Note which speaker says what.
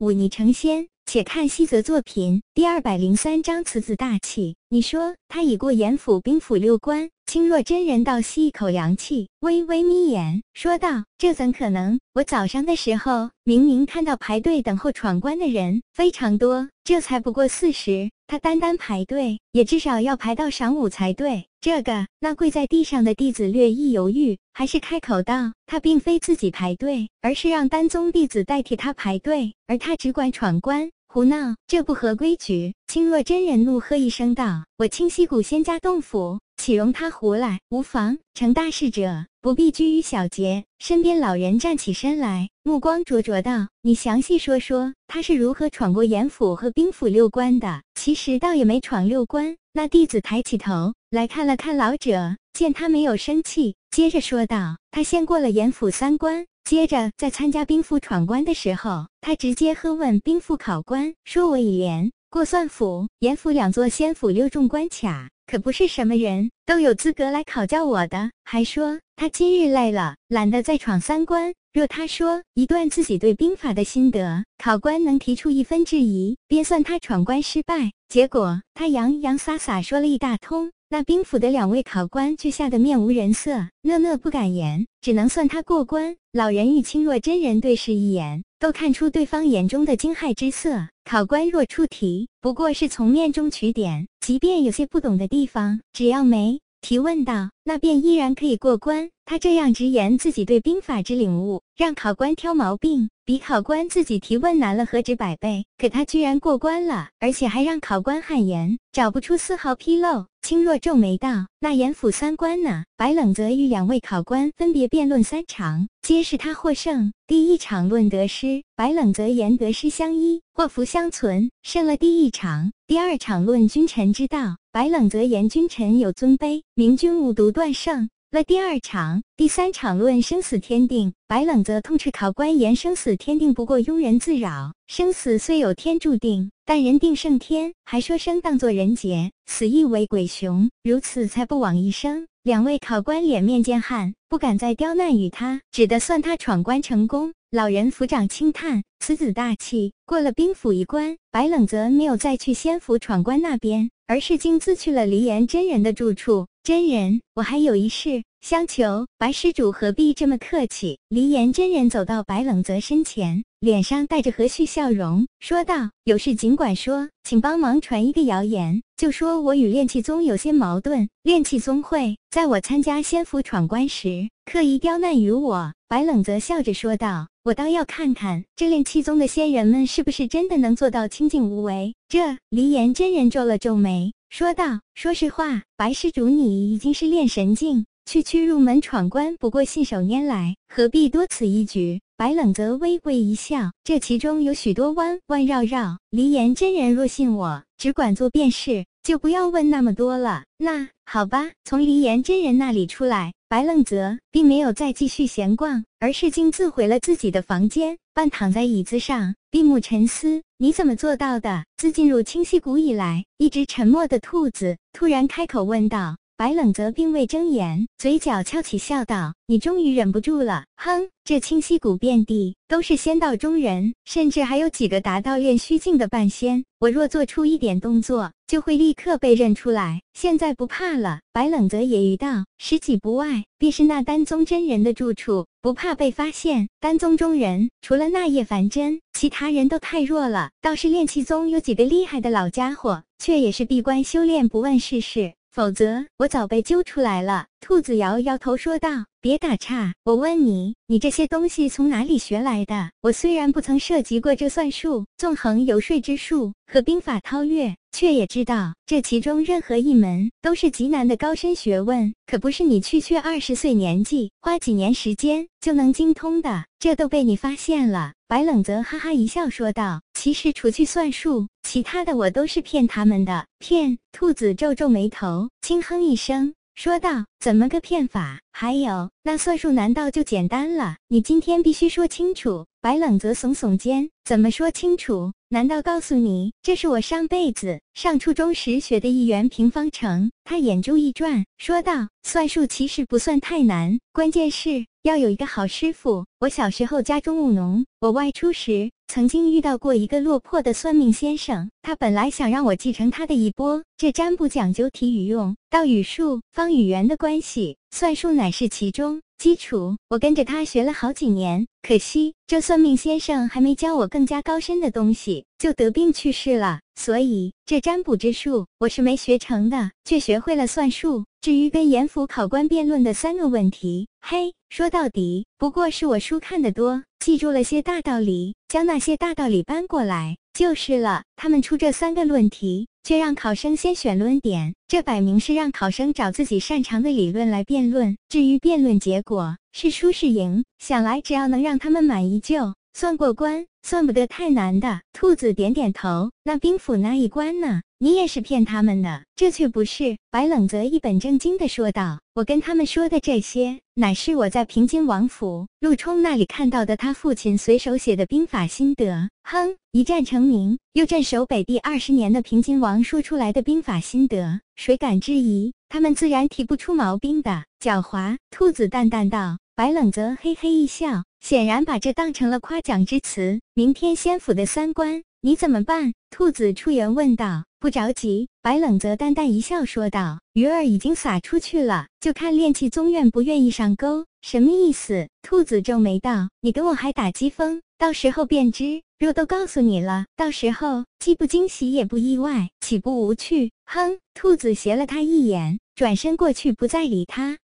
Speaker 1: 舞霓成仙。且看西泽作品第二百零三章此子大气。你说他已过严府兵府六关。青若真人倒吸一口凉气，微微眯眼，说道：“这怎可能？我早上的时候明明看到排队等候闯关的人非常多，这才不过四十。他单单排队，也至少要排到晌午才对。这个……那跪在地上的弟子略一犹豫，还是开口道：他并非自己排队，而是让丹宗弟子代替他排队，而他只管闯关。”胡闹，这不合规矩！青若真人怒喝一声道：“我清溪谷仙家洞府，岂容他胡来？无妨，成大事者不必拘于小节。”身边老人站起身来，目光灼灼道：“你详细说说，他是如何闯过严府和兵府六关的？”其实倒也没闯六关。那弟子抬起头来看了看老者，见他没有生气，接着说道：“他先过了严府三关。”接着，在参加兵府闯关的时候，他直接喝问兵府考官，说我已连过算府、严府两座仙府六重关卡，可不是什么人都有资格来考教我的。还说他今日累了，懒得再闯三关。若他说一段自己对兵法的心得，考官能提出一分质疑，便算他闯关失败。结果他洋洋洒洒说了一大通。那兵府的两位考官却吓得面无人色，讷讷不敢言，只能算他过关。老人与青若真人对视一眼，都看出对方眼中的惊骇之色。考官若出题，不过是从面中取点，即便有些不懂的地方，只要没提问道，那便依然可以过关。他这样直言自己对兵法之领悟，让考官挑毛病，比考官自己提问难了何止百倍。可他居然过关了，而且还让考官汗颜，找不出丝毫纰漏。青若皱眉道：“那严府三关呢？”白冷则与两位考官分别辩论三场，皆是他获胜。第一场论得失，白冷则言得失相依，祸福相存，胜了第一场。第二场论君臣之道，白冷则言君臣有尊卑，明君无独断胜。了第二场，第三场论生死天定，白冷则痛斥考官言生死天定不过庸人自扰，生死虽有天注定，但人定胜天，还说生当作人杰，死亦为鬼雄，如此才不枉一生。两位考官脸面见汗，不敢再刁难于他，只得算他闯关成功。老人抚掌轻叹：“此子大气，过了兵府一关。”白冷则没有再去仙府闯关那边，而是径自去了离岩真人的住处。真人，我还有一事相求，白施主何必这么客气？离岩真人走到白冷泽身前，脸上带着和煦笑容，说道：“有事尽管说，请帮忙传一个谣言，就说我与炼气宗有些矛盾。炼气宗会在我参加仙府闯关时，刻意刁难于我。”白冷泽笑着说道：“我倒要看看这炼气宗的仙人们是不是真的能做到清净无为。”这离岩真人皱了皱眉。说道：“说实话，白施主，你已经是炼神境，区区入门闯关，不过信手拈来，何必多此一举？”白冷泽微微一笑，这其中有许多弯弯绕绕。离岩真人若信我，只管做便是，就不要问那么多了。那好吧。从离岩真人那里出来，白冷泽并没有再继续闲逛，而是径自回了自己的房间，半躺在椅子上，闭目沉思。你怎么做到的？自进入清溪谷以来，一直沉默的兔子突然开口问道。白冷泽并未睁眼，嘴角翘起，笑道：“你终于忍不住了。”哼，这清溪谷遍地都是仙道中人，甚至还有几个达到炼虚境的半仙。我若做出一点动作，就会立刻被认出来。现在不怕了。白冷泽揶揄道：“十几步外便是那丹宗真人的住处。”不怕被发现。丹宗中人除了那叶凡真，其他人都太弱了。倒是炼气宗有几个厉害的老家伙，却也是闭关修炼，不问世事。否则我早被揪出来了。兔子摇摇头说道：“别打岔，我问你，你这些东西从哪里学来的？我虽然不曾涉及过这算术、纵横游说之术和兵法韬略，却也知道这其中任何一门都是极难的高深学问，可不是你区区二十岁年纪，花几年时间就能精通的。这都被你发现了。”白冷泽哈哈一笑说道：“其实除去算术，其他的我都是骗他们的。骗？”兔子皱皱眉头，轻哼一声。说道：“怎么个骗法？还有那算术难道就简单了？你今天必须说清楚。”白冷泽耸耸肩：“怎么说清楚？难道告诉你这是我上辈子上初中时学的一元平方程？”他眼珠一转，说道：“算术其实不算太难，关键是要有一个好师傅。我小时候家中务农，我外出时曾经遇到过一个落魄的算命先生。他本来想让我继承他的衣钵。这占卜讲究体与用、道与术、方与圆的关系，算术乃是其中基础。我跟着他学了好几年，可惜这算命先生还没教我更加高深的东西，就得病去世了。所以这占卜之术我是没学成的，却学会了算术。至于跟严府考官辩论的三个问题，嘿，说到底不过是我书看得多，记住了些大道理，将那些大道理搬过来就是了。他们出这三个论题，却让考生先选论点，这摆明是让考生找自己擅长的理论来辩论。至于辩论结果是输是赢，想来只要能让他们满意就算过关，算不得太难的。兔子点点头，那兵府那一关呢？你也是骗他们的，这却不是。白冷泽一本正经地说道：“我跟他们说的这些，乃是我在平津王府陆冲那里看到的他父亲随手写的兵法心得。哼，一战成名又镇守北地二十年的平津王说出来的兵法心得，谁敢质疑？他们自然提不出毛病的。”狡猾兔子淡淡道。白冷泽嘿嘿一笑，显然把这当成了夸奖之词。明天仙府的三关，你怎么办？兔子出言问道。不着急，白冷则淡淡一笑说道：“鱼儿已经撒出去了，就看炼气宗愿不愿意上钩。什么意思？”兔子皱眉道：“你跟我还打机锋，到时候便知。若都告诉你了，到时候既不惊喜也不意外，岂不无趣？”哼！兔子斜了他一眼，转身过去，不再理他。